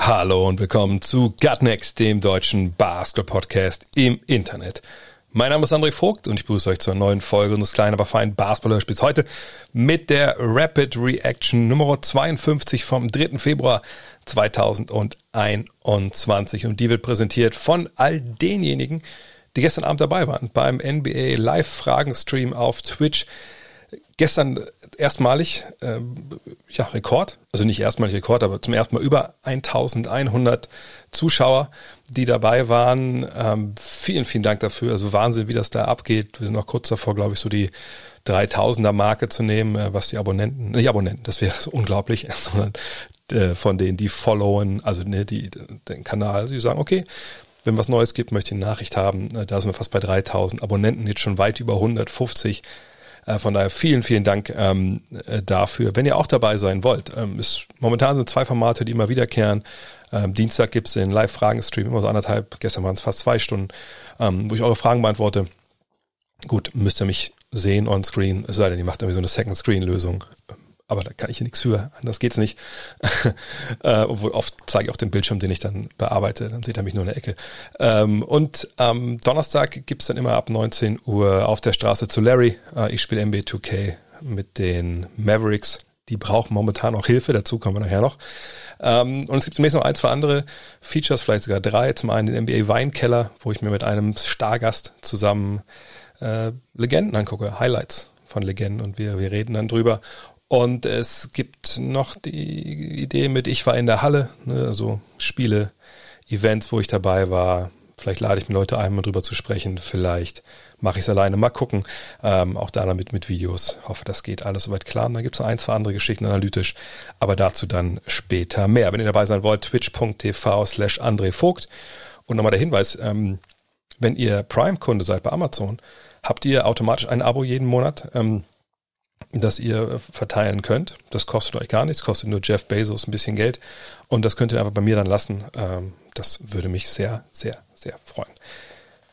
Hallo und willkommen zu Gutnext, dem deutschen Basketball-Podcast im Internet. Mein Name ist André Vogt und ich begrüße euch zur neuen Folge unseres kleinen, aber feinen Basketball-Hörspiels heute mit der Rapid Reaction Nummer 52 vom 3. Februar 2021 und die wird präsentiert von all denjenigen, die gestern Abend dabei waren beim NBA Live-Fragen-Stream auf Twitch. Gestern erstmalig, äh, ja, Rekord, also nicht erstmalig Rekord, aber zum ersten Mal über 1100 Zuschauer, die dabei waren. Ähm, vielen, vielen Dank dafür. Also Wahnsinn, wie das da abgeht. Wir sind noch kurz davor, glaube ich, so die 3000er Marke zu nehmen, äh, was die Abonnenten, nicht Abonnenten, das wäre so unglaublich, sondern äh, von denen, die followen, also ne, die, den Kanal, die sagen, okay, wenn was Neues gibt, möchte ich eine Nachricht haben. Äh, Da sind wir fast bei 3000 Abonnenten, jetzt schon weit über 150. Äh, Von daher vielen, vielen Dank ähm, äh, dafür. Wenn ihr auch dabei sein wollt, ähm, ist, momentan sind zwei Formate, die immer wiederkehren. Ähm, Dienstag gibt's den Live-Fragen-Stream, immer so anderthalb, gestern waren es fast zwei Stunden, ähm, wo ich eure Fragen beantworte. Gut, müsst ihr mich sehen on screen, es sei denn, ihr macht irgendwie so eine Second-Screen-Lösung. Aber da kann ich hier nichts für, anders geht's nicht. äh, obwohl oft zeige ich auch den Bildschirm, den ich dann bearbeite, dann seht ihr mich nur in der Ecke. Ähm, und am Donnerstag gibt's dann immer ab 19 Uhr auf der Straße zu Larry. Äh, ich spiele NBA 2K mit den Mavericks. Die brauchen momentan auch Hilfe, dazu kommen wir nachher noch. Ähm, und es gibt zunächst noch ein, zwei andere Features, vielleicht sogar drei. Zum einen den NBA Weinkeller, wo ich mir mit einem Stargast zusammen äh, Legenden angucke, Highlights von Legenden und wir, wir reden dann drüber. Und es gibt noch die Idee mit Ich war in der Halle, ne, also Spiele, Events, wo ich dabei war. Vielleicht lade ich mir Leute ein, um drüber zu sprechen. Vielleicht mache ich es alleine. Mal gucken. Ähm, auch da damit mit Videos. Hoffe, das geht alles soweit klar. Und dann gibt es noch ein, zwei andere Geschichten analytisch. Aber dazu dann später mehr. Wenn ihr dabei sein wollt, twitch.tv slash André Vogt. Und nochmal der Hinweis, ähm, wenn ihr Prime-Kunde seid bei Amazon, habt ihr automatisch ein Abo jeden Monat. Ähm, das ihr verteilen könnt. Das kostet euch gar nichts, kostet nur Jeff Bezos ein bisschen Geld. Und das könnt ihr einfach bei mir dann lassen. Ähm, das würde mich sehr, sehr, sehr freuen.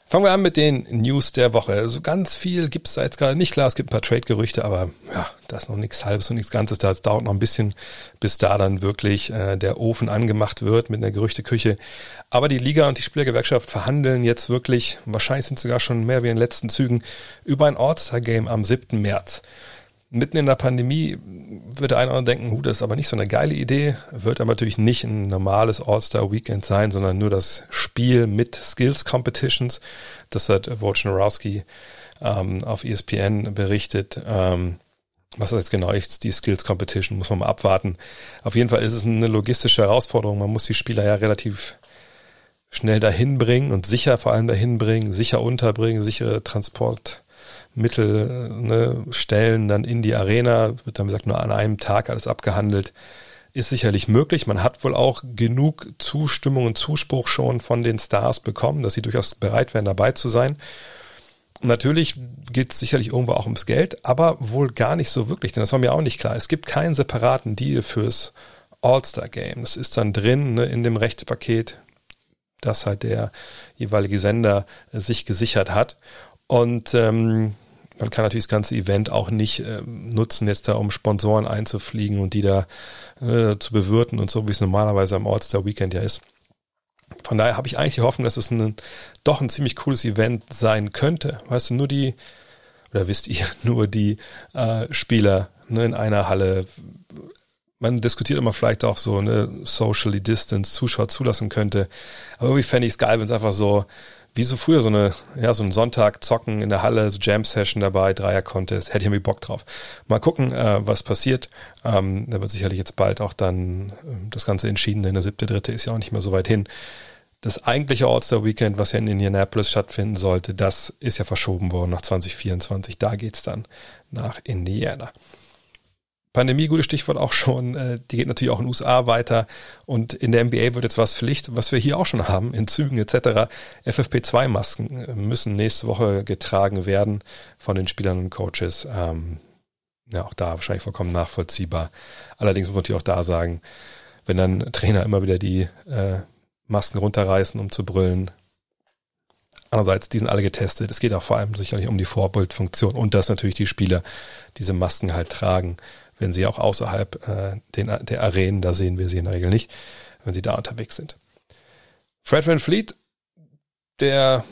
Fangen wir an mit den News der Woche. Also ganz viel gibt es da jetzt gerade nicht. Klar, es gibt ein paar Trade-Gerüchte, aber ja, da ist noch nichts Halbes und nichts Ganzes. Da dauert noch ein bisschen, bis da dann wirklich äh, der Ofen angemacht wird mit einer Gerüchteküche. Aber die Liga und die Spielergewerkschaft verhandeln jetzt wirklich, wahrscheinlich sind sogar schon mehr wie in den letzten Zügen, über ein All-Star-Game am 7. März mitten in der Pandemie wird der eine oder andere denken, hu, das ist aber nicht so eine geile Idee, wird aber natürlich nicht ein normales All-Star-Weekend sein, sondern nur das Spiel mit Skills-Competitions. Das hat Wojnarowski ähm, auf ESPN berichtet. Ähm, was jetzt genau ist, die Skills Competition, muss man mal abwarten. Auf jeden Fall ist es eine logistische Herausforderung. Man muss die Spieler ja relativ schnell dahin bringen und sicher vor allem dahin bringen, sicher unterbringen, sichere Transport Mittel ne, stellen dann in die Arena, wird dann gesagt nur an einem Tag alles abgehandelt, ist sicherlich möglich. Man hat wohl auch genug Zustimmung und Zuspruch schon von den Stars bekommen, dass sie durchaus bereit wären, dabei zu sein. Natürlich geht es sicherlich irgendwo auch ums Geld, aber wohl gar nicht so wirklich, denn das war mir auch nicht klar. Es gibt keinen separaten Deal fürs All-Star-Game. Das ist dann drin ne, in dem Rechtepaket, das halt der jeweilige Sender sich gesichert hat. Und ähm, man kann natürlich das ganze Event auch nicht äh, nutzen, jetzt da um Sponsoren einzufliegen und die da äh, zu bewirten und so, wie es normalerweise am All-Star Weekend ja ist. Von daher habe ich eigentlich die Hoffnung, dass es ein, doch ein ziemlich cooles Event sein könnte. Weißt du, nur die, oder wisst ihr, nur die äh, Spieler ne, in einer Halle. Man diskutiert immer vielleicht auch so eine socially distance Zuschauer zulassen könnte. Aber irgendwie fände ich es geil, wenn es einfach so wie so früher so eine, ja, so ein Sonntag zocken in der Halle, so Jam-Session dabei, Dreier-Contest, hätte ich irgendwie Bock drauf. Mal gucken, äh, was passiert. Ähm, da wird sicherlich jetzt bald auch dann äh, das Ganze entschieden, denn der siebte, dritte ist ja auch nicht mehr so weit hin. Das eigentliche All-Star-Weekend, was ja in Indianapolis stattfinden sollte, das ist ja verschoben worden nach 2024. Da geht's dann nach Indiana. Pandemie, gutes Stichwort auch schon, äh, die geht natürlich auch in den USA weiter und in der NBA wird jetzt was Pflicht, was wir hier auch schon haben, in Zügen etc. FFP2-Masken äh, müssen nächste Woche getragen werden von den Spielern und Coaches. Ähm, ja, auch da wahrscheinlich vollkommen nachvollziehbar. Allerdings muss man natürlich auch da sagen, wenn dann Trainer immer wieder die äh, Masken runterreißen, um zu brüllen. Andererseits, die sind alle getestet. Es geht auch vor allem sicherlich um die Vorbildfunktion und dass natürlich die Spieler diese Masken halt tragen wenn sie auch außerhalb äh, den, der Arenen, da sehen wir sie in der Regel nicht, wenn sie da unterwegs sind. Fred Van Fleet, der,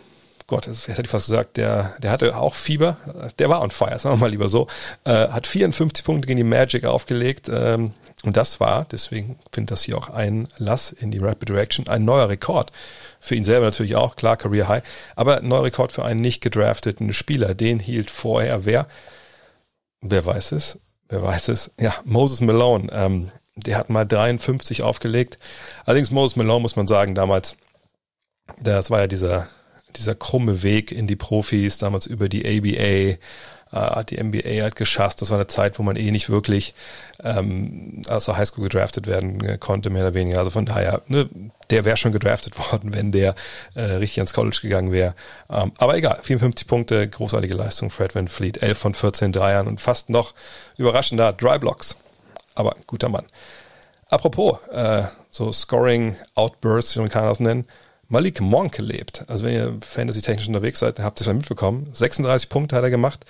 Gott, das hätte ich fast gesagt, der, der hatte auch Fieber, der war on fire, sagen wir mal lieber so, äh, hat 54 Punkte gegen die Magic aufgelegt, ähm, und das war, deswegen findet das hier auch ein Lass in die Rapid Reaction, ein neuer Rekord. Für ihn selber natürlich auch, klar, Career High, aber ein neuer Rekord für einen nicht gedrafteten Spieler. Den hielt vorher wer? Wer weiß es? Wer weiß es, ja, Moses Malone, ähm, der hat mal 53 aufgelegt. Allerdings Moses Malone muss man sagen, damals, das war ja dieser, dieser krumme Weg in die Profis, damals über die ABA, äh, hat die NBA halt geschafft. Das war eine Zeit, wo man eh nicht wirklich ähm, aus der Highschool gedraftet werden äh, konnte, mehr oder weniger. Also von daher, ne, der wäre schon gedraftet worden, wenn der äh, richtig ans College gegangen wäre. Ähm, aber egal, 54 Punkte, großartige Leistung, Fred Van Fleet, 11 von 14 Dreiern und fast noch überraschender Dry Blocks. Aber guter Mann. Apropos, äh, so Scoring Outbursts, wie man kann das nennen, Malik Monk lebt. Also wenn ihr fantasy-technisch unterwegs seid, habt ihr es schon mitbekommen. 36 Punkte hat er gemacht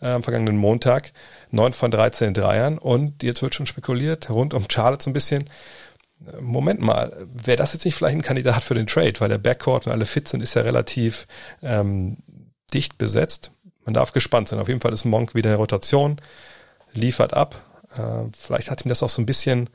äh, am vergangenen Montag. 9 von 13 Dreiern. Und jetzt wird schon spekuliert, rund um Charlotte so ein bisschen. Moment mal, wäre das jetzt nicht vielleicht ein Kandidat für den Trade? Weil der Backcourt und alle fit sind, ist ja relativ ähm, dicht besetzt. Man darf gespannt sein. Auf jeden Fall ist Monk wieder in Rotation, liefert ab. Äh, vielleicht hat ihm das auch so ein bisschen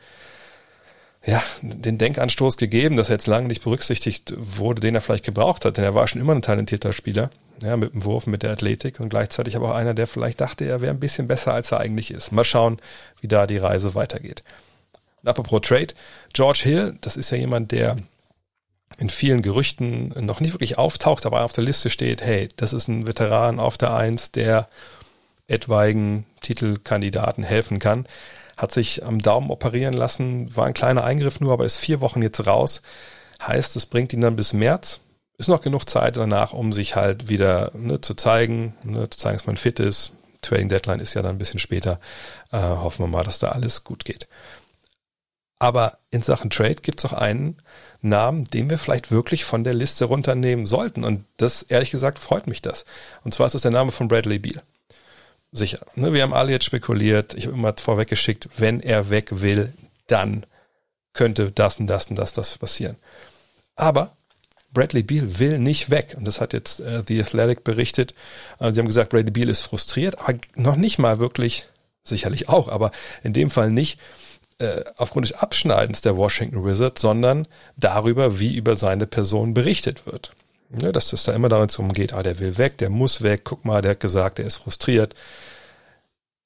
ja, den Denkanstoß gegeben, dass er jetzt lange nicht berücksichtigt wurde, den er vielleicht gebraucht hat, denn er war schon immer ein talentierter Spieler, ja, mit dem Wurf, mit der Athletik und gleichzeitig aber auch einer, der vielleicht dachte, er wäre ein bisschen besser, als er eigentlich ist. Mal schauen, wie da die Reise weitergeht. Apropos Trade, George Hill, das ist ja jemand, der in vielen Gerüchten noch nicht wirklich auftaucht, aber auf der Liste steht, hey, das ist ein Veteran auf der Eins, der etwaigen Titelkandidaten helfen kann hat sich am Daumen operieren lassen, war ein kleiner Eingriff nur, aber ist vier Wochen jetzt raus. Heißt, es bringt ihn dann bis März. Ist noch genug Zeit danach, um sich halt wieder ne, zu zeigen, ne, zu zeigen, dass man fit ist. Trading Deadline ist ja dann ein bisschen später. Äh, hoffen wir mal, dass da alles gut geht. Aber in Sachen Trade gibt es auch einen Namen, den wir vielleicht wirklich von der Liste runternehmen sollten. Und das, ehrlich gesagt, freut mich das. Und zwar ist es der Name von Bradley Beal sicher. Ne, wir haben alle jetzt spekuliert, ich habe immer vorweggeschickt, wenn er weg will, dann könnte das und das und das, das passieren. Aber Bradley Beal will nicht weg. Und das hat jetzt äh, The Athletic berichtet. Also sie haben gesagt, Bradley Beal ist frustriert, aber noch nicht mal wirklich, sicherlich auch, aber in dem Fall nicht äh, aufgrund des Abschneidens der Washington Wizards, sondern darüber, wie über seine Person berichtet wird. Ne, dass es da immer darum geht, ah, der will weg, der muss weg, guck mal, der hat gesagt, der ist frustriert.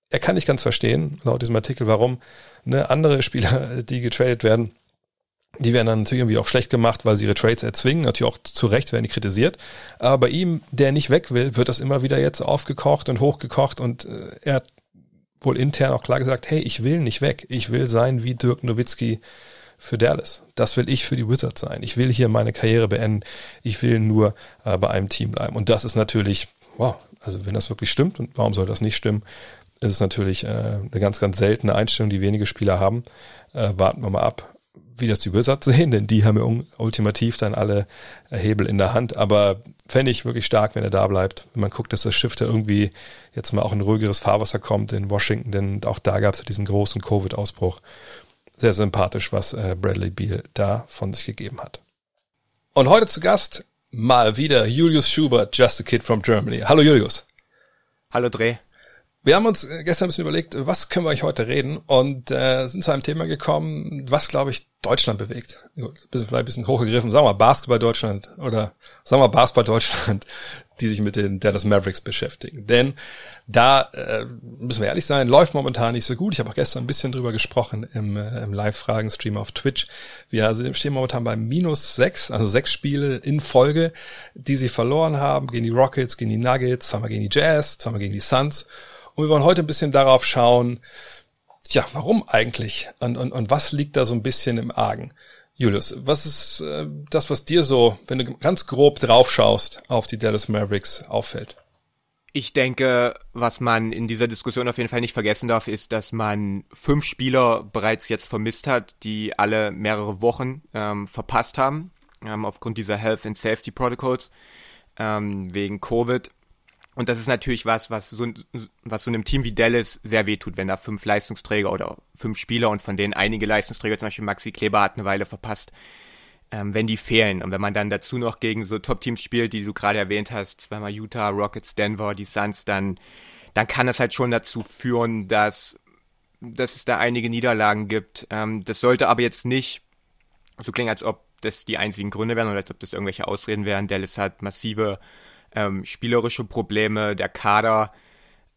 Er kann nicht ganz verstehen, laut diesem Artikel, warum ne, andere Spieler, die getradet werden, die werden dann natürlich irgendwie auch schlecht gemacht, weil sie ihre Trades erzwingen. Natürlich auch zu Recht werden die kritisiert. Aber bei ihm, der nicht weg will, wird das immer wieder jetzt aufgekocht und hochgekocht und äh, er hat wohl intern auch klar gesagt, hey, ich will nicht weg. Ich will sein wie Dirk Nowitzki für Dallas. Das will ich für die Wizards sein. Ich will hier meine Karriere beenden. Ich will nur äh, bei einem Team bleiben. Und das ist natürlich, wow, also wenn das wirklich stimmt, und warum soll das nicht stimmen, ist es natürlich äh, eine ganz, ganz seltene Einstellung, die wenige Spieler haben. Äh, warten wir mal ab, wie das die Wizards sehen, denn die haben ja ultimativ dann alle äh, Hebel in der Hand. Aber fände ich wirklich stark, wenn er da bleibt. Wenn man guckt, dass das Schiff da irgendwie jetzt mal auch in ruhigeres Fahrwasser kommt in Washington, denn auch da gab es ja diesen großen Covid-Ausbruch sehr sympathisch, was äh, Bradley Beal da von sich gegeben hat. Und heute zu Gast mal wieder Julius Schubert, Just a Kid from Germany. Hallo Julius. Hallo Dreh. Wir haben uns äh, gestern ein bisschen überlegt, was können wir euch heute reden und äh, sind zu einem Thema gekommen, was, glaube ich, Deutschland bewegt. Gut, bisschen, vielleicht ein bisschen hochgegriffen. Sagen wir Basketball Deutschland oder sagen wir Basketball Deutschland, die sich mit den Dallas Mavericks beschäftigen. Denn da, äh, müssen wir ehrlich sein, läuft momentan nicht so gut. Ich habe auch gestern ein bisschen drüber gesprochen im, äh, im Live-Fragen-Stream auf Twitch. Wir stehen momentan bei minus sechs, also sechs Spiele in Folge, die sie verloren haben gegen die Rockets, gegen die Nuggets, zweimal gegen die Jazz, zweimal gegen die Suns. Und wir wollen heute ein bisschen darauf schauen, Tja, warum eigentlich? Und, und, und was liegt da so ein bisschen im Argen? Julius, was ist äh, das, was dir so, wenn du ganz grob drauf schaust, auf die Dallas Mavericks auffällt? Ich denke, was man in dieser Diskussion auf jeden Fall nicht vergessen darf, ist, dass man fünf Spieler bereits jetzt vermisst hat, die alle mehrere Wochen ähm, verpasst haben, ähm, aufgrund dieser Health and Safety Protocols ähm, wegen Covid. Und das ist natürlich was, was so, was so einem Team wie Dallas sehr wehtut, wenn da fünf Leistungsträger oder fünf Spieler und von denen einige Leistungsträger, zum Beispiel Maxi Kleber hat eine Weile verpasst, ähm, wenn die fehlen. Und wenn man dann dazu noch gegen so Top-Teams spielt, die du gerade erwähnt hast, zweimal Utah, Rockets, Denver, die Suns, dann, dann kann das halt schon dazu führen, dass, dass es da einige Niederlagen gibt. Ähm, das sollte aber jetzt nicht so klingen, als ob das die einzigen Gründe wären oder als ob das irgendwelche Ausreden wären. Dallas hat massive ähm, spielerische Probleme, der Kader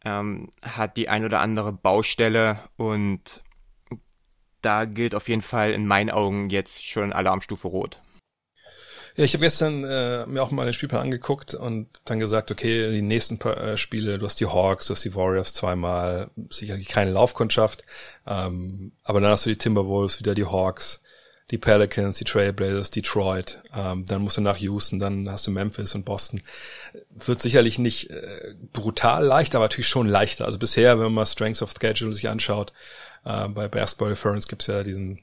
ähm, hat die ein oder andere Baustelle und da gilt auf jeden Fall in meinen Augen jetzt schon Alarmstufe Rot. Ja, ich habe gestern äh, mir auch mal den Spielplan angeguckt und dann gesagt, okay, die nächsten paar, äh, Spiele, du hast die Hawks, du hast die Warriors zweimal, sicherlich keine Laufkundschaft, ähm, aber dann hast du die Timberwolves, wieder die Hawks, die Pelicans, die Trailblazers, Detroit, ähm, dann musst du nach Houston, dann hast du Memphis und Boston. Wird sicherlich nicht äh, brutal leicht, aber natürlich schon leichter. Also bisher, wenn man mal Strengths of Schedule sich anschaut, äh, bei Basketball Reference gibt's ja diesen,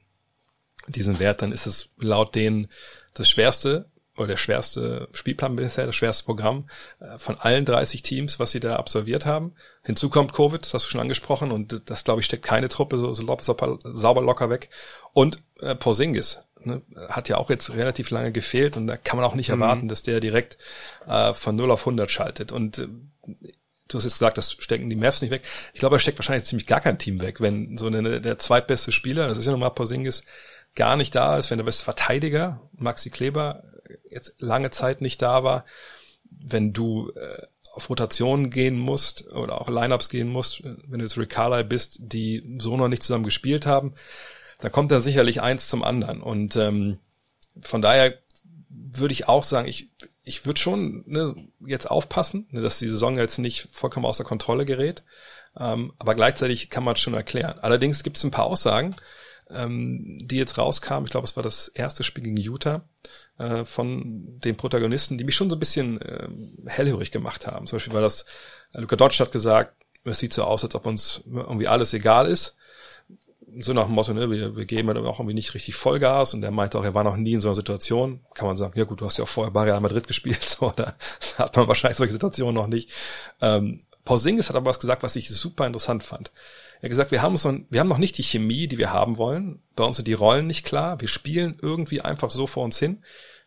diesen Wert, dann ist es laut denen das schwerste oder der schwerste Spielplan bisher, das schwerste Programm äh, von allen 30 Teams, was sie da absolviert haben. Hinzu kommt Covid, das hast du schon angesprochen, und das, glaube ich, steckt keine Truppe so, so sauber, locker weg. Und äh, Porzingis ne, hat ja auch jetzt relativ lange gefehlt und da kann man auch nicht mhm. erwarten, dass der direkt äh, von 0 auf 100 schaltet. Und äh, du hast jetzt gesagt, das stecken die Mavs nicht weg. Ich glaube, er steckt wahrscheinlich ziemlich gar kein Team weg, wenn so eine, der zweitbeste Spieler, das ist ja nochmal Porzingis, gar nicht da ist, wenn der beste Verteidiger, Maxi Kleber, jetzt lange Zeit nicht da war, wenn du äh, auf Rotationen gehen musst oder auch Lineups gehen musst, wenn du jetzt Rick Carlisle bist, die so noch nicht zusammen gespielt haben, da kommt da sicherlich eins zum anderen. Und ähm, von daher würde ich auch sagen, ich, ich würde schon ne, jetzt aufpassen, ne, dass die Saison jetzt nicht vollkommen außer Kontrolle gerät. Ähm, aber gleichzeitig kann man es schon erklären. Allerdings gibt es ein paar Aussagen, ähm, die jetzt rauskamen. Ich glaube, es war das erste Spiel gegen Utah äh, von den Protagonisten, die mich schon so ein bisschen äh, hellhörig gemacht haben. Zum Beispiel war das, äh, Luca Dodge hat gesagt, es sieht so aus, als ob uns irgendwie alles egal ist. So nach dem Motto, ne, wir, wir geben dann auch irgendwie nicht richtig Vollgas und er meinte auch, er war noch nie in so einer Situation. Kann man sagen, ja gut, du hast ja auch vorher Real Madrid gespielt, so, da hat man wahrscheinlich solche Situationen noch nicht. Ähm, Porzingis hat aber was gesagt, was ich super interessant fand. Er hat gesagt, wir haben, uns noch, wir haben noch nicht die Chemie, die wir haben wollen. Bei uns sind die Rollen nicht klar. Wir spielen irgendwie einfach so vor uns hin.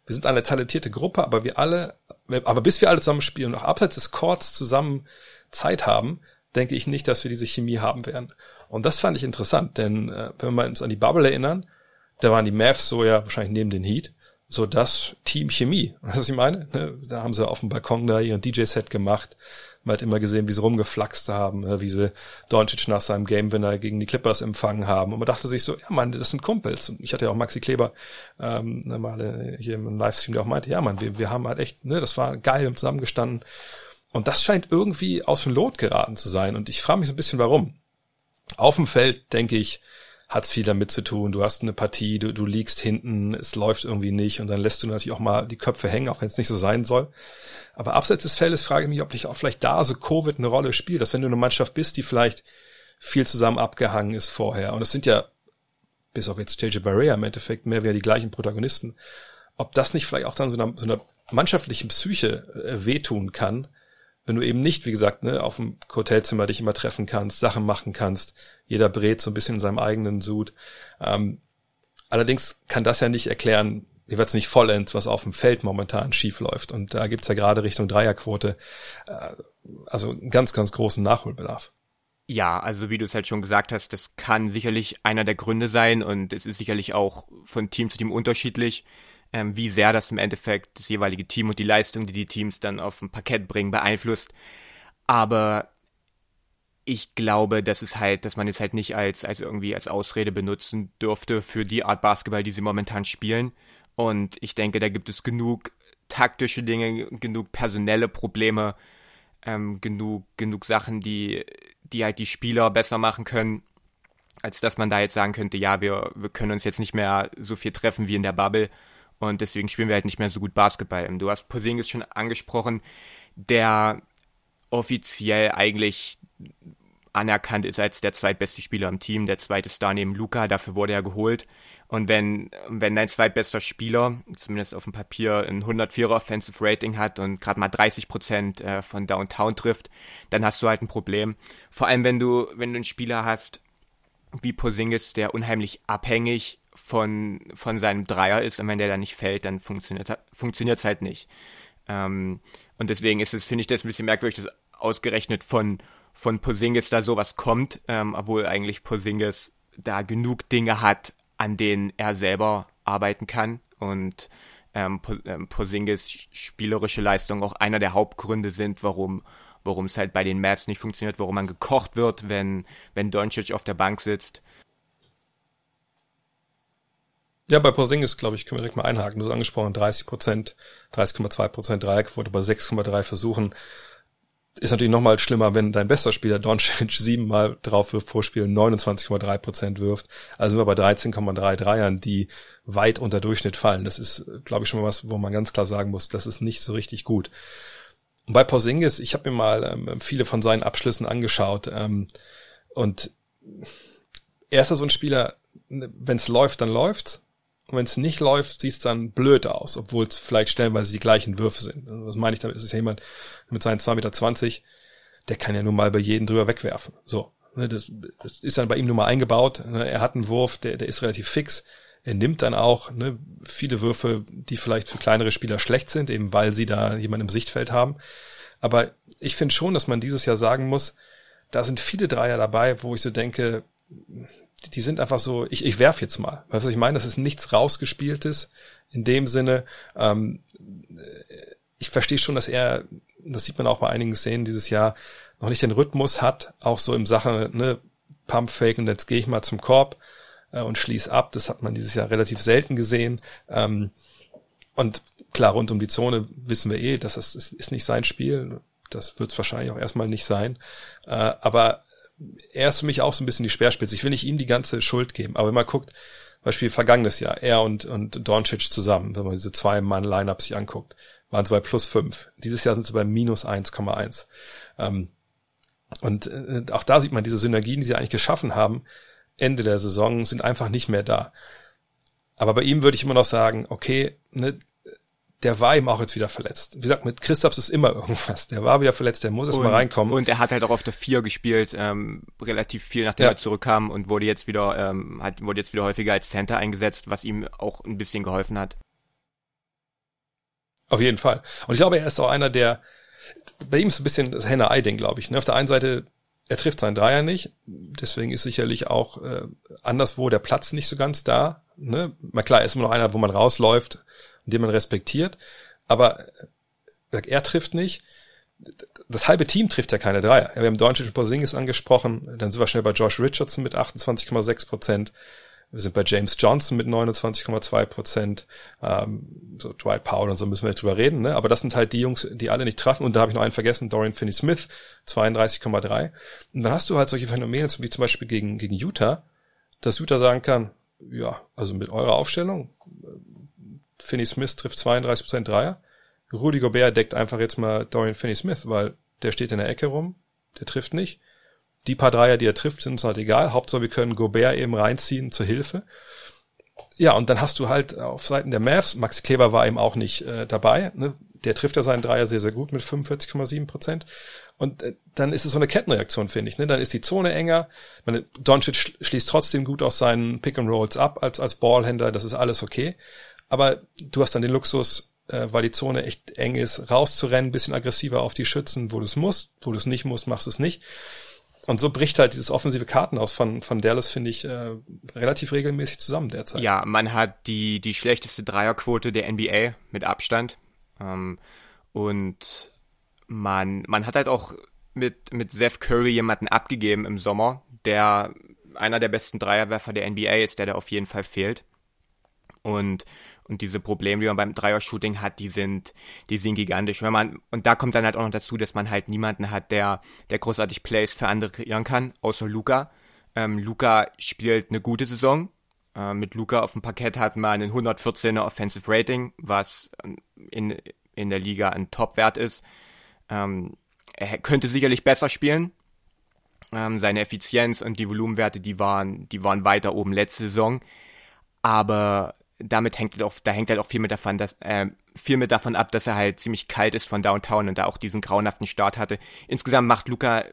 Wir sind eine talentierte Gruppe, aber wir alle, aber bis wir alle zusammen spielen und auch abseits des Chords zusammen Zeit haben, denke ich nicht, dass wir diese Chemie haben werden. Und das fand ich interessant, denn äh, wenn wir uns an die Bubble erinnern, da waren die Mavs so ja wahrscheinlich neben den Heat, so das Team Chemie. Weißt du, was ich meine? Ne, da haben sie auf dem Balkon da ihren DJ-Set gemacht. Man hat immer gesehen, wie sie rumgeflaxt haben, wie sie Doncic nach seinem Game-Winner gegen die Clippers empfangen haben. Und man dachte sich so, ja Mann, das sind Kumpels. Und ich hatte ja auch Maxi Kleber ähm, mal äh, hier im Livestream, der auch meinte, ja Mann, wir, wir haben halt echt, ne, das war geil und zusammengestanden. Und das scheint irgendwie aus dem Lot geraten zu sein. Und ich frage mich so ein bisschen, warum. Auf dem Feld, denke ich, hat's viel damit zu tun. Du hast eine Partie, du, du liegst hinten, es läuft irgendwie nicht und dann lässt du natürlich auch mal die Köpfe hängen, auch wenn es nicht so sein soll. Aber abseits des Feldes frage ich mich, ob nicht auch vielleicht da so Covid eine Rolle spielt, dass wenn du eine Mannschaft bist, die vielleicht viel zusammen abgehangen ist vorher. Und es sind ja, bis auf jetzt JJ Barrea im Endeffekt, mehr wie die gleichen Protagonisten, ob das nicht vielleicht auch dann so einer, so einer mannschaftlichen Psyche äh, wehtun kann, wenn du eben nicht, wie gesagt, ne, auf dem Hotelzimmer dich immer treffen kannst, Sachen machen kannst, jeder brät so ein bisschen in seinem eigenen Sud. Ähm, allerdings kann das ja nicht erklären, ich werde nicht vollends, was auf dem Feld momentan schief läuft. Und da gibt's ja gerade Richtung Dreierquote, äh, also ganz, ganz großen Nachholbedarf. Ja, also wie du es halt schon gesagt hast, das kann sicherlich einer der Gründe sein und es ist sicherlich auch von Team zu Team unterschiedlich ähm, wie sehr das im Endeffekt das jeweilige Team und die Leistung, die die Teams dann auf dem Parkett bringen, beeinflusst. Aber ich glaube, dass es halt, dass man es halt nicht als, als irgendwie als Ausrede benutzen dürfte für die Art Basketball, die sie momentan spielen. Und ich denke, da gibt es genug taktische Dinge, genug personelle Probleme, ähm, genug, genug Sachen, die, die halt die Spieler besser machen können, als dass man da jetzt sagen könnte, ja, wir, wir können uns jetzt nicht mehr so viel treffen wie in der Bubble und deswegen spielen wir halt nicht mehr so gut Basketball. Du hast Porzingis schon angesprochen, der offiziell eigentlich anerkannt ist als der zweitbeste Spieler im Team, der zweite Star neben Luca, dafür wurde er geholt. Und wenn, wenn dein zweitbester Spieler, zumindest auf dem Papier, ein 104er Offensive Rating hat und gerade mal 30 Prozent äh, von Downtown trifft, dann hast du halt ein Problem. Vor allem, wenn du, wenn du einen Spieler hast, wie Posingis, der unheimlich abhängig von, von seinem Dreier ist und wenn der dann nicht fällt, dann funktioniert es halt nicht. Ähm, und deswegen ist es, finde ich das ein bisschen merkwürdig, dass ausgerechnet von, von Posingis da sowas kommt, ähm, obwohl eigentlich Posingis da genug Dinge hat, an denen er selber arbeiten kann und ähm, ähm Posingis spielerische Leistung auch einer der Hauptgründe sind, warum warum es halt bei den Mavs nicht funktioniert, warum man gekocht wird, wenn wenn Doncic auf der Bank sitzt. Ja, bei Porzingis, glaube ich, können wir direkt mal einhaken. Du hast angesprochen, 30 Prozent, 30,2 Prozent Dreierquote bei 6,3 Versuchen ist natürlich nochmal schlimmer, wenn dein bester Spieler Doncic siebenmal drauf wirft pro Spiel 29,3 Prozent wirft. Also sind wir bei 13,3 Dreiern, die weit unter Durchschnitt fallen. Das ist, glaube ich, schon mal was, wo man ganz klar sagen muss, das ist nicht so richtig gut. Und bei Porzingis, ich habe mir mal ähm, viele von seinen Abschlüssen angeschaut ähm, und er ist ja so ein Spieler, wenn es läuft, dann läuft. Und wenn es nicht läuft, sieht es dann blöd aus, obwohl es vielleicht stellenweise die gleichen Würfe sind. Also was meine ich damit? Das ist ja jemand mit seinen 2,20 Meter, der kann ja nun mal bei jedem drüber wegwerfen. So. Ne, das, das ist dann bei ihm nun mal eingebaut. Ne, er hat einen Wurf, der, der ist relativ fix. Er nimmt dann auch ne, viele Würfe, die vielleicht für kleinere Spieler schlecht sind, eben weil sie da jemanden im Sichtfeld haben. Aber ich finde schon, dass man dieses Jahr sagen muss, da sind viele Dreier dabei, wo ich so denke, die sind einfach so, ich, ich werf jetzt mal. Weißt du, was ich meine? Das ist nichts rausgespieltes in dem Sinne. Ähm, ich verstehe schon, dass er, das sieht man auch bei einigen Szenen dieses Jahr, noch nicht den Rhythmus hat, auch so im Sache, ne, Pump Fake und jetzt gehe ich mal zum Korb äh, und schließ ab. Das hat man dieses Jahr relativ selten gesehen. Ähm, und klar, rund um die Zone wissen wir eh, dass das ist, ist nicht sein Spiel. Das wird es wahrscheinlich auch erstmal nicht sein. Äh, aber er ist für mich auch so ein bisschen die Speerspitze. Ich will nicht ihm die ganze Schuld geben, aber wenn man guckt, Beispiel vergangenes Jahr, er und, und Doncic zusammen, wenn man diese zwei Mann-Lineups sich anguckt, waren sie bei plus fünf. Dieses Jahr sind sie bei minus 1,1. Ähm, und äh, auch da sieht man diese Synergien, die sie eigentlich geschaffen haben, Ende der Saison sind einfach nicht mehr da. Aber bei ihm würde ich immer noch sagen, okay, ne, der war eben auch jetzt wieder verletzt. Wie gesagt, mit Christophs ist immer irgendwas. Der war wieder verletzt, der muss erst mal reinkommen. Und er hat halt auch auf der 4 gespielt, ähm, relativ viel, nachdem ja. er zurückkam und wurde jetzt wieder, ähm, hat, wurde jetzt wieder häufiger als Center eingesetzt, was ihm auch ein bisschen geholfen hat. Auf jeden Fall. Und ich glaube, er ist auch einer, der, bei ihm ist ein bisschen das Henne-Ei-Ding, glaube ich. Ne? Auf der einen Seite, er trifft seinen Dreier nicht, deswegen ist sicherlich auch äh, anderswo der Platz nicht so ganz da. Ne? Mal klar, er ist immer noch einer, wo man rausläuft, den man respektiert. Aber äh, er trifft nicht. Das halbe Team trifft ja keine Dreier. Wir haben Doncic und Porzingis angesprochen. Dann sind wir schnell bei Josh Richardson mit 28,6 Prozent. Wir sind bei James Johnson mit 29,2 Prozent. Ähm, so Dwight Powell und so müssen wir jetzt drüber reden. Ne? Aber das sind halt die Jungs, die alle nicht treffen. Und da habe ich noch einen vergessen, Dorian Finney-Smith, 32,3. Und dann hast du halt solche Phänomene wie zum Beispiel gegen, gegen Utah, dass Utah sagen kann, ja, also mit eurer Aufstellung Finney Smith trifft 32% Dreier. Rudy Gobert deckt einfach jetzt mal Dorian Finney-Smith, weil der steht in der Ecke rum, der trifft nicht. Die paar Dreier, die er trifft, sind uns halt egal. Hauptsache, wir können Gobert eben reinziehen zur Hilfe. Ja, und dann hast du halt auf Seiten der Mavs, Maxi Kleber war eben auch nicht äh, dabei, ne? der trifft ja seinen Dreier sehr, sehr gut mit 45,7 Prozent. Und äh, dann ist es so eine Kettenreaktion, finde ich. Ne? Dann ist die Zone enger. Meine, Doncic schließt trotzdem gut aus seinen Pick and Rolls ab als als Ballhändler. Das ist alles okay. Aber du hast dann den Luxus, äh, weil die Zone echt eng ist, rauszurennen, bisschen aggressiver auf die Schützen, wo du es musst, wo du es nicht musst, machst du es nicht. Und so bricht halt dieses offensive Kartenhaus von, von Dallas, finde ich, äh, relativ regelmäßig zusammen derzeit. Ja, man hat die, die schlechteste Dreierquote der NBA mit Abstand. Ähm, und man, man hat halt auch mit, mit Seth Curry jemanden abgegeben im Sommer, der einer der besten Dreierwerfer der NBA ist, der da auf jeden Fall fehlt. Und und diese Probleme, die man beim Dreier-Shooting hat, die sind, die sind gigantisch. Wenn man, und da kommt dann halt auch noch dazu, dass man halt niemanden hat, der, der großartig Plays für andere kreieren kann, außer Luca. Ähm, Luca spielt eine gute Saison. Äh, mit Luca auf dem Parkett hat man ein 114er Offensive Rating, was in, in der Liga ein Top-Wert ist. Ähm, er könnte sicherlich besser spielen. Ähm, seine Effizienz und die Volumenwerte, die waren, die waren weiter oben letzte Saison. Aber damit hängt halt auch, da hängt halt auch viel mit davon, dass, äh, viel mit davon ab, dass er halt ziemlich kalt ist von Downtown und da auch diesen grauenhaften Start hatte. Insgesamt macht Luca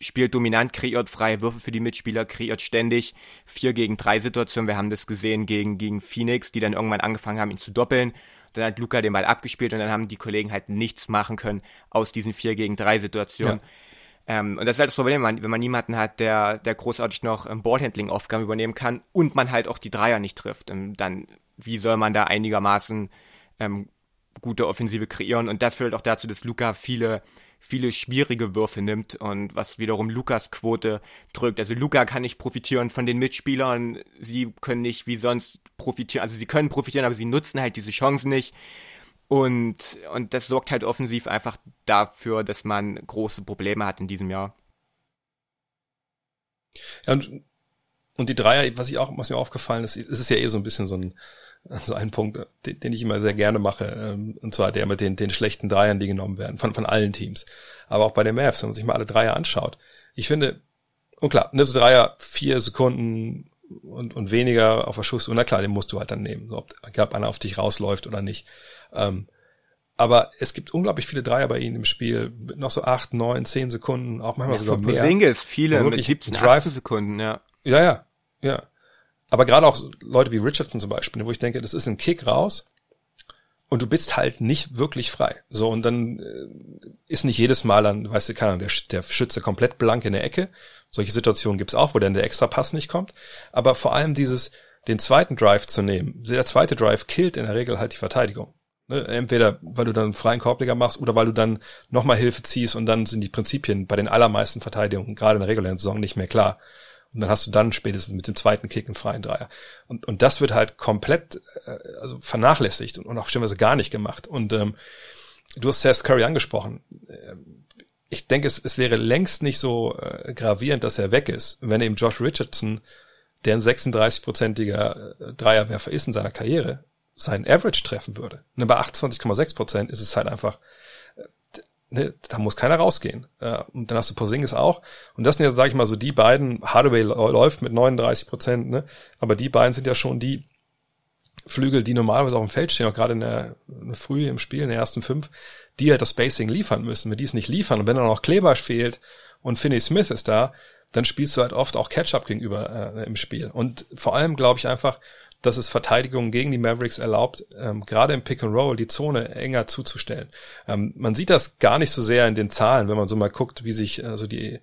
spielt dominant, kreiert freie Würfe für die Mitspieler, kreiert ständig vier gegen drei Situationen. Wir haben das gesehen gegen, gegen Phoenix, die dann irgendwann angefangen haben, ihn zu doppeln. Dann hat Luca den Ball abgespielt und dann haben die Kollegen halt nichts machen können aus diesen vier gegen drei Situationen. Ja. Ähm, und das ist halt das Problem, wenn man niemanden hat, der, der großartig noch ähm, Ballhandling-Aufgaben übernehmen kann und man halt auch die Dreier nicht trifft. Ähm, dann, wie soll man da einigermaßen ähm, gute Offensive kreieren? Und das führt auch dazu, dass Luca viele viele schwierige Würfe nimmt und was wiederum Lukas Quote drückt. Also Luca kann nicht profitieren von den Mitspielern, sie können nicht wie sonst profitieren, also sie können profitieren, aber sie nutzen halt diese Chancen nicht. Und, und das sorgt halt offensiv einfach dafür, dass man große Probleme hat in diesem Jahr. Ja, und, und die Dreier, was ich auch, was mir aufgefallen ist, ist es ja eh so ein bisschen so ein, so ein Punkt, den, den ich immer sehr gerne mache, ähm, und zwar der mit den, den schlechten Dreiern, die genommen werden, von, von allen Teams. Aber auch bei den Mavs, wenn man sich mal alle Dreier anschaut. Ich finde, und klar, ne, so Dreier, vier Sekunden und, und weniger auf der und na klar, den musst du halt dann nehmen, so, ob, ob einer auf dich rausläuft oder nicht. Ähm, aber es gibt unglaublich viele Dreier bei ihnen im Spiel, noch so acht, neun, zehn Sekunden, auch manchmal ja, sogar mehr. Porzingis, viele mit 17, 18 Sekunden, ja. Ja, ja, ja. Aber gerade auch Leute wie Richardson zum Beispiel, wo ich denke, das ist ein Kick raus und du bist halt nicht wirklich frei. So, und dann äh, ist nicht jedes Mal dann, weißt du, keine Ahnung, der, der Schütze komplett blank in der Ecke. Solche Situationen gibt's auch, wo dann der extra Pass nicht kommt. Aber vor allem dieses, den zweiten Drive zu nehmen. Der zweite Drive killt in der Regel halt die Verteidigung. Ne? Entweder weil du dann einen freien Korbleger machst oder weil du dann nochmal Hilfe ziehst und dann sind die Prinzipien bei den allermeisten Verteidigungen, gerade in der regulären Saison, nicht mehr klar. Und dann hast du dann spätestens mit dem zweiten Kick einen freien Dreier. Und, und das wird halt komplett äh, also vernachlässigt und, und auch stellenweise gar nicht gemacht. Und ähm, du hast Seth Curry angesprochen. Ähm, ich denke, es, es wäre längst nicht so äh, gravierend, dass er weg ist, wenn eben Josh Richardson, der ein 36-prozentiger äh, Dreierwerfer ist in seiner Karriere, seinen Average treffen würde. Und bei 28,6 Prozent ist es halt einfach ne, da muss keiner rausgehen. Ja, und dann hast du Porzingis auch. Und das sind ja, sag ich mal, so die beiden, Hardaway läuft mit 39 Prozent, ne, aber die beiden sind ja schon die Flügel, die normalerweise auch im Feld stehen, auch gerade in der, in der Früh im Spiel, in der ersten fünf, die halt das Spacing liefern müssen. Wenn die es nicht liefern und wenn dann noch Kleber fehlt und Finney Smith ist da, dann spielst du halt oft auch Catch-up gegenüber äh, im Spiel. Und vor allem glaube ich einfach, dass es Verteidigungen gegen die Mavericks erlaubt, ähm, gerade im Pick and Roll die Zone enger zuzustellen. Ähm, man sieht das gar nicht so sehr in den Zahlen, wenn man so mal guckt, wie sich also die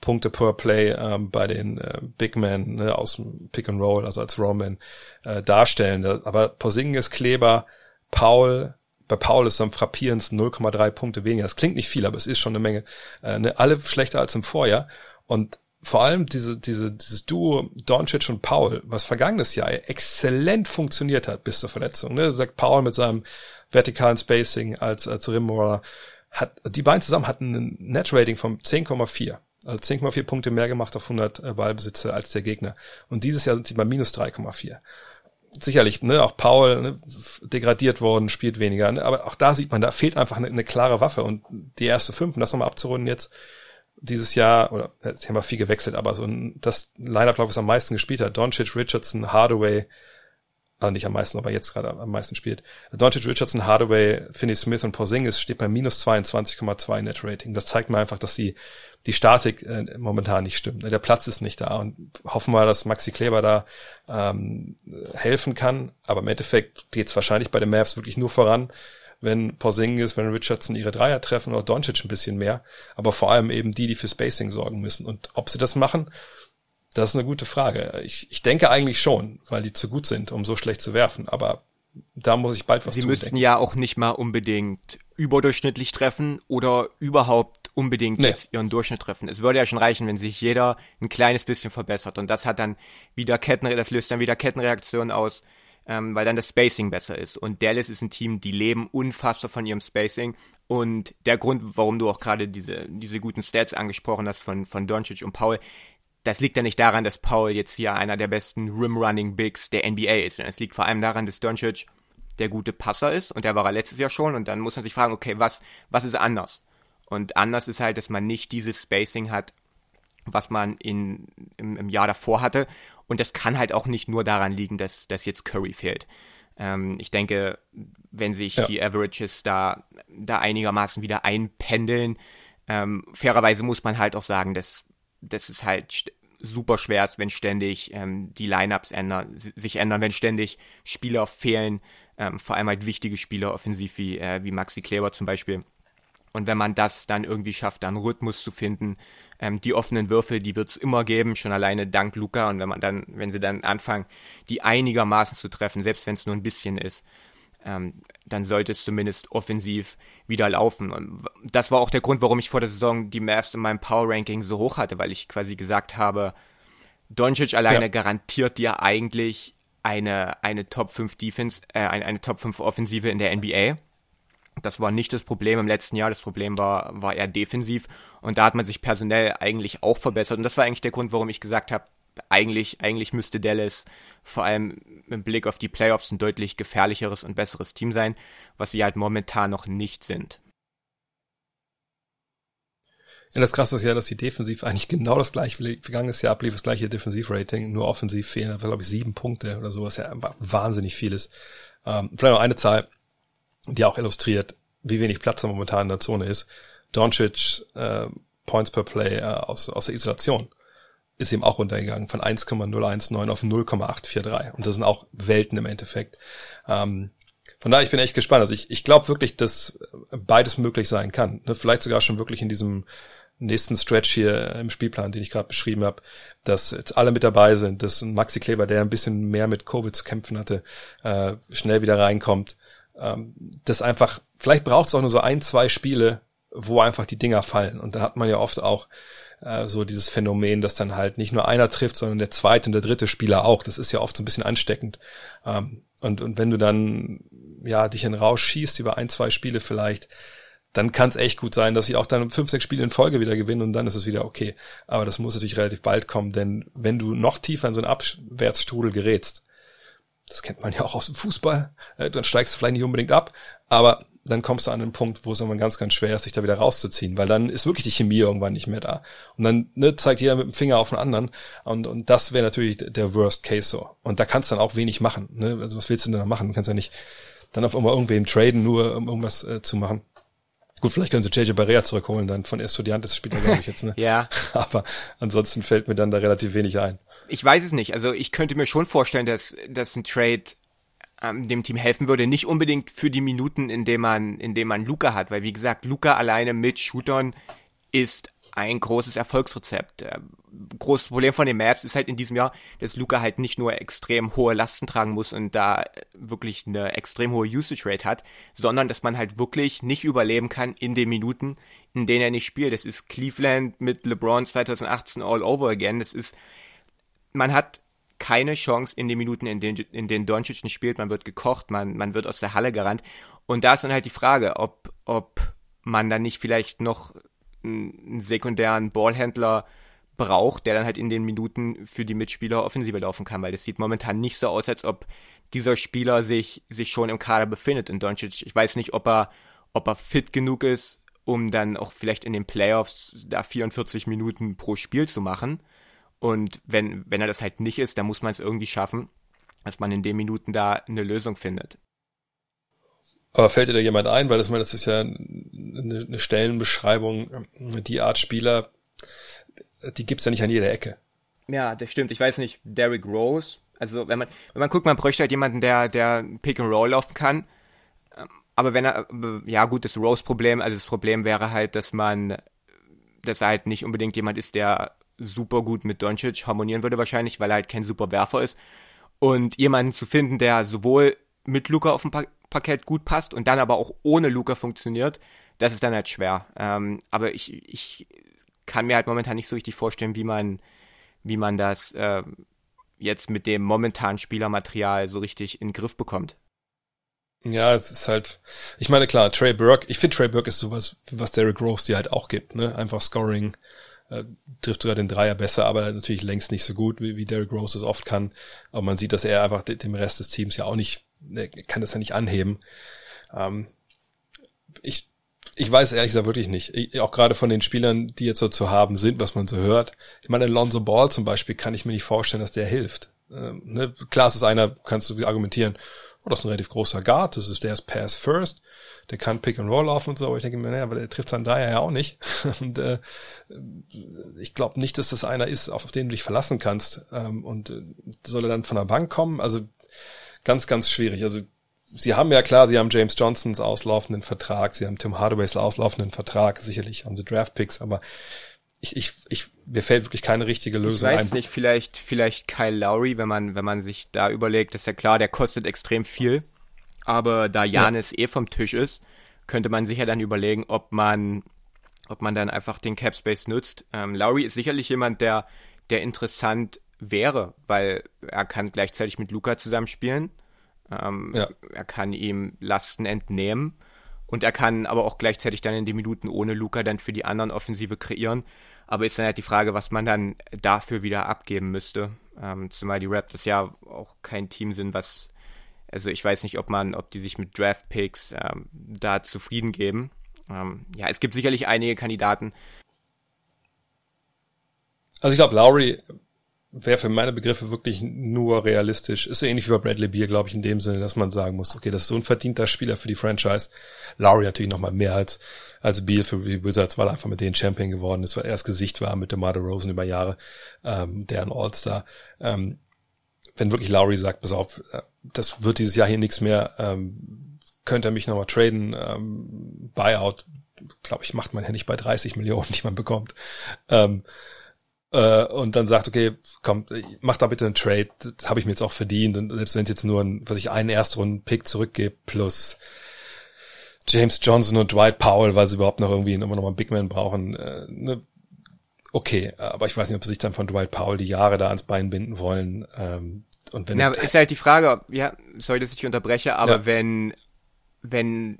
Punkte per Play ähm, bei den äh, Big Men ne, aus dem Pick and Roll, also als Roman, äh, darstellen. Aber Porzingis, Kleber, Paul, bei Paul ist am frappierendsten 0,3 Punkte weniger. Das klingt nicht viel, aber es ist schon eine Menge. Äh, ne, alle schlechter als im Vorjahr. Und vor allem diese, diese, dieses Duo Doncic und Paul, was vergangenes Jahr exzellent funktioniert hat bis zur Verletzung. Ne? Sagt Paul mit seinem vertikalen Spacing als, als Rimroller. Hat, die beiden zusammen hatten ein Net-Rating von 10,4. Also 10,4 Punkte mehr gemacht auf 100 äh, Ballbesitze als der Gegner. Und dieses Jahr sind sie bei minus 3,4. Sicherlich, ne, auch Paul ne, degradiert worden, spielt weniger. Ne, aber auch da sieht man, da fehlt einfach eine, eine klare Waffe. Und die erste fünf, um das nochmal abzurunden jetzt, dieses Jahr, oder sie haben ja viel gewechselt, aber so ein, das Lineup, glaube ich, am meisten gespielt hat, Doncic, Richardson, Hardaway, also nicht am meisten, aber jetzt gerade am meisten spielt. Doncic, Richardson, Hardaway, Finney Smith und Porzingis steht bei minus 22,2 Net Rating. Das zeigt mir einfach, dass die, die Statik äh, momentan nicht stimmt. Der Platz ist nicht da und hoffen wir, dass Maxi Kleber da ähm, helfen kann. Aber im Endeffekt geht es wahrscheinlich bei den Mavs wirklich nur voran, wenn Porzingis, wenn Richardson ihre Dreier treffen oder Doncic ein bisschen mehr, aber vor allem eben die, die für Spacing sorgen müssen. Und ob sie das machen, das ist eine gute Frage. Ich, ich denke eigentlich schon, weil die zu gut sind, um so schlecht zu werfen, aber da muss ich bald was Sie tun. Sie müssten ja auch nicht mal unbedingt überdurchschnittlich treffen oder überhaupt unbedingt nee. jetzt ihren Durchschnitt treffen. Es würde ja schon reichen, wenn sich jeder ein kleines bisschen verbessert und das hat dann wieder Ketten, das löst dann wieder Kettenreaktionen aus ähm, weil dann das Spacing besser ist. Und Dallas ist ein Team, die leben unfassbar von ihrem Spacing. Und der Grund, warum du auch gerade diese, diese guten Stats angesprochen hast von, von Doncic und Paul, das liegt ja nicht daran, dass Paul jetzt hier einer der besten Rim-Running Bigs der NBA ist, es liegt vor allem daran, dass Doncic der gute Passer ist und der war er letztes Jahr schon und dann muss man sich fragen, okay, was, was ist anders? Und anders ist halt, dass man nicht dieses Spacing hat, was man in, im, im Jahr davor hatte. Und das kann halt auch nicht nur daran liegen, dass, dass jetzt Curry fehlt. Ähm, ich denke, wenn sich ja. die Averages da, da einigermaßen wieder einpendeln, ähm, fairerweise muss man halt auch sagen, dass, dass es halt super schwer ist, wenn ständig ähm, die Lineups ändern, sich ändern, wenn ständig Spieler fehlen, ähm, vor allem halt wichtige Spieler offensiv wie, äh, wie Maxi Kleber zum Beispiel. Und wenn man das dann irgendwie schafft, dann Rhythmus zu finden, ähm, die offenen Würfel, die wird es immer geben, schon alleine dank Luca. Und wenn man dann, wenn sie dann anfangen, die einigermaßen zu treffen, selbst wenn es nur ein bisschen ist, ähm, dann sollte es zumindest offensiv wieder laufen. Und das war auch der Grund, warum ich vor der Saison die Mavs in meinem Power Ranking so hoch hatte, weil ich quasi gesagt habe, Doncic alleine ja. garantiert dir eigentlich eine, eine Top 5 Defense, äh, eine, eine Top 5 Offensive in der NBA. Das war nicht das Problem im letzten Jahr. Das Problem war, war eher defensiv. Und da hat man sich personell eigentlich auch verbessert. Und das war eigentlich der Grund, warum ich gesagt habe, eigentlich, eigentlich müsste Dallas vor allem im Blick auf die Playoffs ein deutlich gefährlicheres und besseres Team sein, was sie halt momentan noch nicht sind. Ja, das krasse ist ja, dass die Defensiv eigentlich genau das gleiche, vergangenes Jahr ablief das gleiche Defensivrating, nur offensiv fehlen, glaube ich, sieben Punkte oder sowas, ja wahnsinnig vieles. Ähm, vielleicht noch eine Zahl, die auch illustriert, wie wenig Platz da momentan in der Zone ist. Doncic äh, Points per Play äh, aus, aus der Isolation ist eben auch runtergegangen von 1,019 auf 0,843 und das sind auch Welten im Endeffekt. Ähm, von daher, ich bin echt gespannt. Also ich, ich glaube wirklich, dass beides möglich sein kann. Ne? Vielleicht sogar schon wirklich in diesem nächsten Stretch hier im Spielplan, den ich gerade beschrieben habe, dass jetzt alle mit dabei sind, dass Maxi Kleber, der ein bisschen mehr mit Covid zu kämpfen hatte, äh, schnell wieder reinkommt ähm, das einfach, vielleicht braucht es auch nur so ein, zwei Spiele, wo einfach die Dinger fallen. Und da hat man ja oft auch äh, so dieses Phänomen, dass dann halt nicht nur einer trifft, sondern der zweite und der dritte Spieler auch. Das ist ja oft so ein bisschen ansteckend. Ähm, und, und wenn du dann ja dich in Rausch schießt über ein, zwei Spiele vielleicht, dann kann es echt gut sein, dass sie auch dann fünf, sechs Spiele in Folge wieder gewinnen und dann ist es wieder okay. Aber das muss natürlich relativ bald kommen, denn wenn du noch tiefer in so einen Abwärtsstrudel gerätst, das kennt man ja auch aus dem Fußball, äh, dann steigst du vielleicht nicht unbedingt ab, aber dann kommst du an den Punkt, wo es irgendwann ganz, ganz schwer ist, sich da wieder rauszuziehen, weil dann ist wirklich die Chemie irgendwann nicht mehr da. Und dann ne, zeigt jeder mit dem Finger auf den anderen und, und das wäre natürlich der Worst Case so. Und da kannst du dann auch wenig machen. Ne? Also was willst du denn da machen? Du kannst ja nicht dann auf einmal irgendwem traden, nur um irgendwas äh, zu machen. Gut, vielleicht können sie JJ Barrea zurückholen, dann von Estudiantes spielt er, glaube ich, jetzt, ne? ja. Aber ansonsten fällt mir dann da relativ wenig ein. Ich weiß es nicht. Also ich könnte mir schon vorstellen, dass, dass ein Trade ähm, dem Team helfen würde. Nicht unbedingt für die Minuten, in denen man, in denen man Luca hat, weil wie gesagt, Luca alleine mit Shootern ist ein großes Erfolgsrezept. Äh, großes Problem von den Maps ist halt in diesem Jahr, dass Luca halt nicht nur extrem hohe Lasten tragen muss und da wirklich eine extrem hohe Usage Rate hat, sondern dass man halt wirklich nicht überleben kann in den Minuten, in denen er nicht spielt. Das ist Cleveland mit LeBron 2018 all over again. Das ist, man hat keine Chance in den Minuten, in denen, in denen Doncic nicht spielt. Man wird gekocht, man, man wird aus der Halle gerannt. Und da ist dann halt die Frage, ob, ob man dann nicht vielleicht noch einen sekundären Ballhändler braucht, der dann halt in den Minuten für die Mitspieler Offensive laufen kann, weil das sieht momentan nicht so aus, als ob dieser Spieler sich, sich schon im Kader befindet. Und Doncic, ich weiß nicht, ob er, ob er fit genug ist, um dann auch vielleicht in den Playoffs da 44 Minuten pro Spiel zu machen. Und wenn, wenn er das halt nicht ist, dann muss man es irgendwie schaffen, dass man in den Minuten da eine Lösung findet. Aber fällt dir da jemand ein, weil das, meine, das ist ja eine, Stellenbeschreibung, die Art Spieler, die gibt's ja nicht an jeder Ecke. Ja, das stimmt. Ich weiß nicht, Derrick Rose. Also wenn man, wenn man guckt, man bräuchte halt jemanden, der, der Pick and Roll laufen kann. Aber wenn er, ja gut, das Rose-Problem, also das Problem wäre halt, dass man, dass er halt nicht unbedingt jemand ist, der super gut mit Doncic harmonieren würde wahrscheinlich, weil er halt kein super Werfer ist. Und jemanden zu finden, der sowohl mit Luca auf dem Parkett gut passt und dann aber auch ohne Luca funktioniert, das ist dann halt schwer. Ähm, aber ich, ich kann mir halt momentan nicht so richtig vorstellen, wie man, wie man das äh, jetzt mit dem momentanen Spielermaterial so richtig in den Griff bekommt. Ja, es ist halt, ich meine, klar, Trey Burke, ich finde Trey Burke ist sowas, was Derrick Rose dir halt auch gibt, ne? Einfach Scoring, äh, trifft sogar den Dreier besser, aber natürlich längst nicht so gut, wie, wie Derrick Rose es oft kann. Aber man sieht, dass er einfach dem Rest des Teams ja auch nicht, kann das ja nicht anheben. Ähm, ich, ich weiß ehrlich gesagt wirklich nicht. Ich, auch gerade von den Spielern, die jetzt so zu haben sind, was man so hört. Ich meine, Lonzo Ball zum Beispiel kann ich mir nicht vorstellen, dass der hilft. Ähm, ne? Klar, es ist einer, kannst du argumentieren, oh, das ist ein relativ großer Guard, das ist, der ist Pass First, der kann Pick and Roll laufen und so, aber ich denke mir, naja, aber der trifft seinen Dreier ja auch nicht. und äh, ich glaube nicht, dass das einer ist, auf den du dich verlassen kannst. Ähm, und äh, soll er dann von der Bank kommen? Also ganz, ganz schwierig. Also sie haben ja klar, sie haben James Johnsons auslaufenden Vertrag, sie haben Tim Hardaways auslaufenden Vertrag, sicherlich haben sie Draft Picks, aber ich, ich, ich, mir fällt wirklich keine richtige Lösung ein. Ich weiß ein. nicht, vielleicht, vielleicht Kyle Lowry, wenn man, wenn man sich da überlegt, ist ja klar, der kostet extrem viel. Aber da Janis ja. eh vom Tisch ist, könnte man sicher dann überlegen, ob man, ob man dann einfach den Cap Space nutzt. Ähm, Lowry ist sicherlich jemand, der, der interessant wäre, weil er kann gleichzeitig mit Luca zusammenspielen. Ähm, ja. Er kann ihm Lasten entnehmen und er kann aber auch gleichzeitig dann in den Minuten ohne Luca dann für die anderen Offensive kreieren. Aber ist dann halt die Frage, was man dann dafür wieder abgeben müsste. Ähm, zumal die Raptors ja auch kein Team sind, was, also ich weiß nicht, ob man, ob die sich mit Draft Picks ähm, da zufrieden geben. Ähm, ja, es gibt sicherlich einige Kandidaten. Also ich glaube, Lowry wäre für meine Begriffe wirklich nur realistisch. Ist so ähnlich wie bei Bradley Beer, glaube ich, in dem Sinne, dass man sagen muss, okay, das ist so ein verdienter Spieler für die Franchise. Lowry natürlich noch mal mehr als als Beal für die Wizards, weil er einfach mit denen Champion geworden ist, weil er das Gesicht war mit DeMar Rosen über Jahre, ähm, der ein All-Star. Ähm, wenn wirklich Lowry sagt, pass auf, äh, das wird dieses Jahr hier nichts mehr, ähm, könnte er mich nochmal traden, ähm, Buyout, glaube ich, macht man ja nicht bei 30 Millionen, die man bekommt. Ähm, äh, und dann sagt, okay, komm, mach da bitte einen Trade, habe ich mir jetzt auch verdient. Und selbst wenn es jetzt nur ein, was ich einen Erstrunden-Pick zurückgebe, plus James Johnson und Dwight Powell, weil sie überhaupt noch irgendwie immer noch mal einen Big Man brauchen, äh, ne, okay, aber ich weiß nicht, ob sie sich dann von Dwight Powell die Jahre da ans Bein binden wollen. Ähm, und wenn ja, ist halt die Frage, ja, sorry, dass ich unterbreche, aber ja. wenn wenn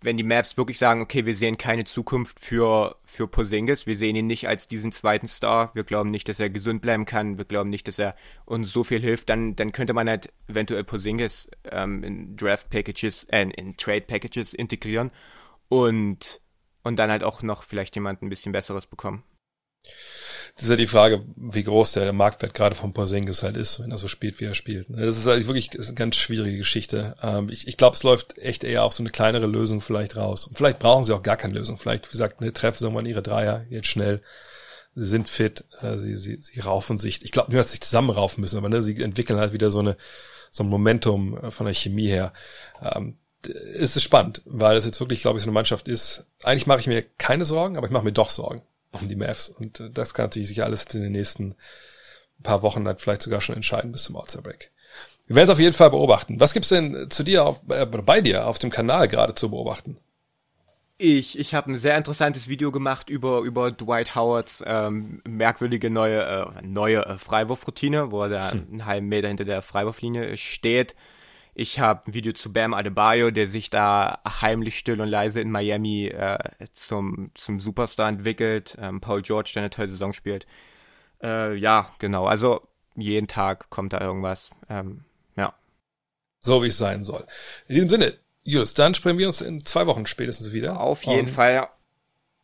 wenn die Maps wirklich sagen, okay, wir sehen keine Zukunft für, für Porzingis, wir sehen ihn nicht als diesen zweiten Star, wir glauben nicht, dass er gesund bleiben kann, wir glauben nicht, dass er uns so viel hilft, dann, dann könnte man halt eventuell Porzingis ähm, in Draft Packages, äh, in Trade Packages integrieren und, und dann halt auch noch vielleicht jemand ein bisschen Besseres bekommen. Das ist ja die Frage, wie groß der Marktwert gerade von Porzingis halt ist, wenn er so spielt, wie er spielt. Das ist halt wirklich ist eine ganz schwierige Geschichte. Ähm, ich ich glaube, es läuft echt eher auf so eine kleinere Lösung vielleicht raus. Und vielleicht brauchen sie auch gar keine Lösung. Vielleicht, wie gesagt, ne, treffen sie mal ihre Dreier jetzt schnell. Sie sind fit, äh, sie, sie, sie raufen sich. Ich glaube nicht, dass sie sich zusammenraufen müssen, aber ne, sie entwickeln halt wieder so eine so ein Momentum äh, von der Chemie her. Ähm, es ist spannend, weil es jetzt wirklich, glaube ich, so eine Mannschaft ist. Eigentlich mache ich mir keine Sorgen, aber ich mache mir doch Sorgen um die Mavs. Und äh, das kann natürlich sich alles in den nächsten paar Wochen dann vielleicht sogar schon entscheiden bis zum Outside Break. Wir werden es auf jeden Fall beobachten. Was gibt's denn zu dir auf, äh, bei dir auf dem Kanal gerade zu beobachten? Ich, ich habe ein sehr interessantes Video gemacht über, über Dwight Howards ähm, merkwürdige neue, äh, neue äh, Freiwurfroutine, wo er da hm. einen halben Meter hinter der Freiwurflinie steht ich habe ein Video zu Bam Adebayo, der sich da heimlich still und leise in Miami äh, zum, zum Superstar entwickelt. Ähm, Paul George, der eine tolle Saison spielt. Äh, ja, genau. Also jeden Tag kommt da irgendwas. Ähm, ja. So wie es sein soll. In diesem Sinne, Julius, dann sprechen wir uns in zwei Wochen spätestens wieder. Auf jeden Fall, ja.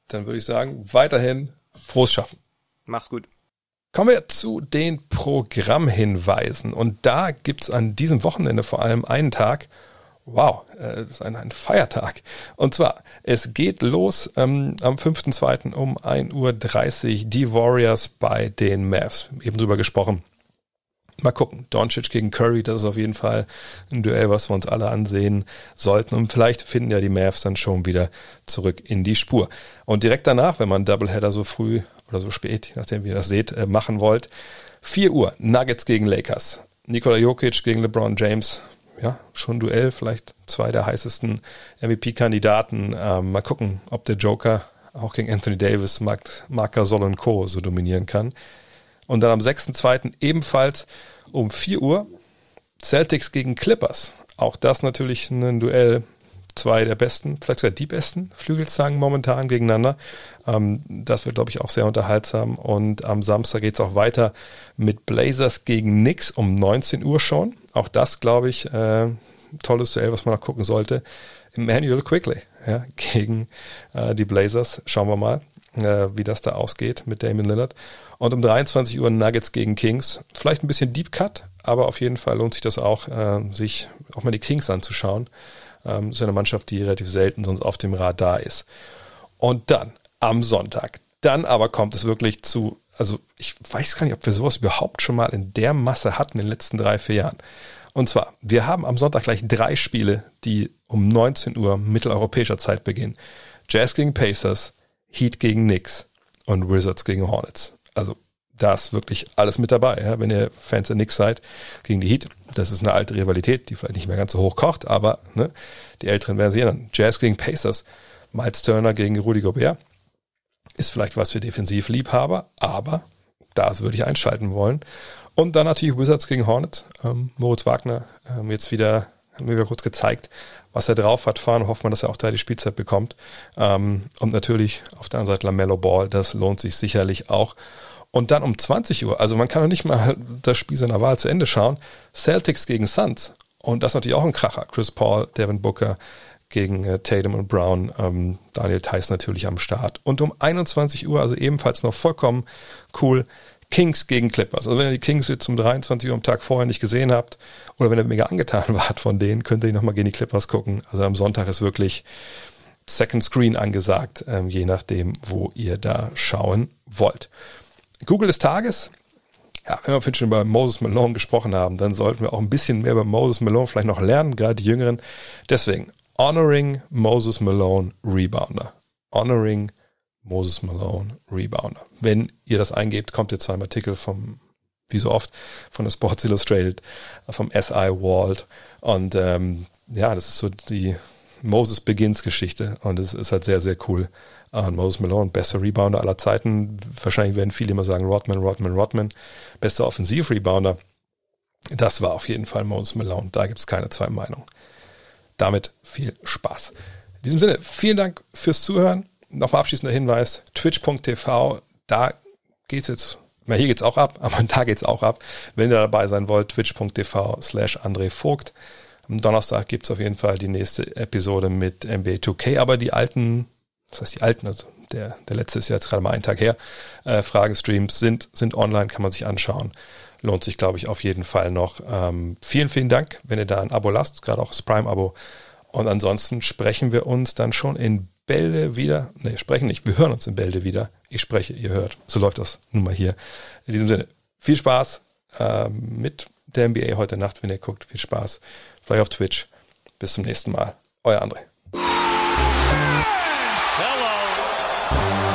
Dann würde ich sagen, weiterhin frohes Schaffen. Mach's gut. Kommen wir zu den Programmhinweisen. Und da gibt's an diesem Wochenende vor allem einen Tag. Wow, äh, das ist ein, ein Feiertag. Und zwar, es geht los ähm, am 5.2. um 1.30 Uhr die Warriors bei den Mavs. Eben drüber gesprochen. Mal gucken. Doncic gegen Curry, das ist auf jeden Fall ein Duell, was wir uns alle ansehen sollten. Und vielleicht finden ja die Mavs dann schon wieder zurück in die Spur. Und direkt danach, wenn man Doubleheader so früh oder so spät, nachdem ihr das seht, äh, machen wollt. 4 Uhr, Nuggets gegen Lakers. Nikola Jokic gegen LeBron James. Ja, schon Duell, vielleicht zwei der heißesten MVP-Kandidaten. Ähm, mal gucken, ob der Joker auch gegen Anthony Davis, Mark, Marc Gasol und Co. so dominieren kann. Und dann am 6.2. ebenfalls um 4 Uhr Celtics gegen Clippers. Auch das natürlich ein Duell, zwei der besten, vielleicht sogar die besten Flügelzangen momentan gegeneinander. Ähm, das wird, glaube ich, auch sehr unterhaltsam. Und am Samstag geht es auch weiter mit Blazers gegen Knicks um 19 Uhr schon. Auch das, glaube ich, äh, tolles Duell, was man noch gucken sollte. Emmanuel Quickly ja, gegen äh, die Blazers. Schauen wir mal, äh, wie das da ausgeht mit Damon Lillard. Und um 23 Uhr Nuggets gegen Kings. Vielleicht ein bisschen Deep Cut, aber auf jeden Fall lohnt sich das auch, äh, sich auch mal die Kings anzuschauen. Ähm, ist eine Mannschaft, die relativ selten sonst auf dem Radar ist. Und dann am Sonntag. Dann aber kommt es wirklich zu, also ich weiß gar nicht, ob wir sowas überhaupt schon mal in der Masse hatten in den letzten drei, vier Jahren. Und zwar, wir haben am Sonntag gleich drei Spiele, die um 19 Uhr mitteleuropäischer Zeit beginnen. Jazz gegen Pacers, Heat gegen Knicks und Wizards gegen Hornets. Also da ist wirklich alles mit dabei. Ja? Wenn ihr Fans der Knicks seid, gegen die Heat, das ist eine alte Rivalität, die vielleicht nicht mehr ganz so hoch kocht, aber ne, die Älteren werden sie erinnern. Jazz gegen Pacers, Miles Turner gegen Rudy Gobert, ist vielleicht was für Defensivliebhaber, aber das würde ich einschalten wollen. Und dann natürlich Wizards gegen Hornets. Ähm, Moritz Wagner ähm, jetzt wieder, haben wir wieder kurz gezeigt, was er drauf hat. Fahren, hoffen wir, dass er auch da die Spielzeit bekommt. Ähm, und natürlich auf der anderen Seite LaMelo Ball, das lohnt sich sicherlich auch. Und dann um 20 Uhr, also man kann noch nicht mal das Spiel seiner Wahl zu Ende schauen, Celtics gegen Suns. Und das ist natürlich auch ein Kracher. Chris Paul, Devin Booker gegen äh, Tatum und Brown, ähm, Daniel Theiss natürlich am Start. Und um 21 Uhr, also ebenfalls noch vollkommen cool, Kings gegen Clippers. Also wenn ihr die Kings jetzt um 23 Uhr am Tag vorher nicht gesehen habt oder wenn ihr mega angetan wart von denen, könnt ihr nochmal gegen die Clippers gucken. Also am Sonntag ist wirklich Second Screen angesagt, ähm, je nachdem, wo ihr da schauen wollt. Google des Tages. Ja, wenn wir vorhin schon über Moses Malone gesprochen haben, dann sollten wir auch ein bisschen mehr über Moses Malone vielleicht noch lernen, gerade die Jüngeren. Deswegen, Honoring Moses Malone Rebounder. Honoring Moses Malone Rebounder. Wenn ihr das eingebt, kommt ihr zu einem Artikel vom, wie so oft, von der Sports Illustrated, vom SI Walt. Und ähm, ja, das ist so die Moses Begins Geschichte und es ist halt sehr, sehr cool. Und Moses Malone, bester Rebounder aller Zeiten. Wahrscheinlich werden viele immer sagen, Rodman, Rodman, Rodman. Bester Offensiv-Rebounder. Das war auf jeden Fall Moses Malone. Da gibt es keine zwei Meinungen. Damit viel Spaß. In diesem Sinne, vielen Dank fürs Zuhören. Nochmal abschließender Hinweis, twitch.tv, da geht's jetzt, na hier geht's auch ab, aber da geht's auch ab. Wenn ihr dabei sein wollt, twitch.tv slash André Vogt. Am Donnerstag gibt's auf jeden Fall die nächste Episode mit NBA 2K, aber die alten das heißt die alten, also der, der letzte ist ja jetzt gerade mal einen Tag her, äh, Fragestreams sind, sind online, kann man sich anschauen. Lohnt sich, glaube ich, auf jeden Fall noch. Ähm, vielen, vielen Dank, wenn ihr da ein Abo lasst, gerade auch das Prime-Abo. Und ansonsten sprechen wir uns dann schon in Bälde wieder. Ne, sprechen nicht, wir hören uns in Bälde wieder. Ich spreche, ihr hört. So läuft das nun mal hier. In diesem Sinne, viel Spaß äh, mit der NBA heute Nacht, wenn ihr guckt. Viel Spaß. Vielleicht auf Twitch. Bis zum nächsten Mal. Euer André.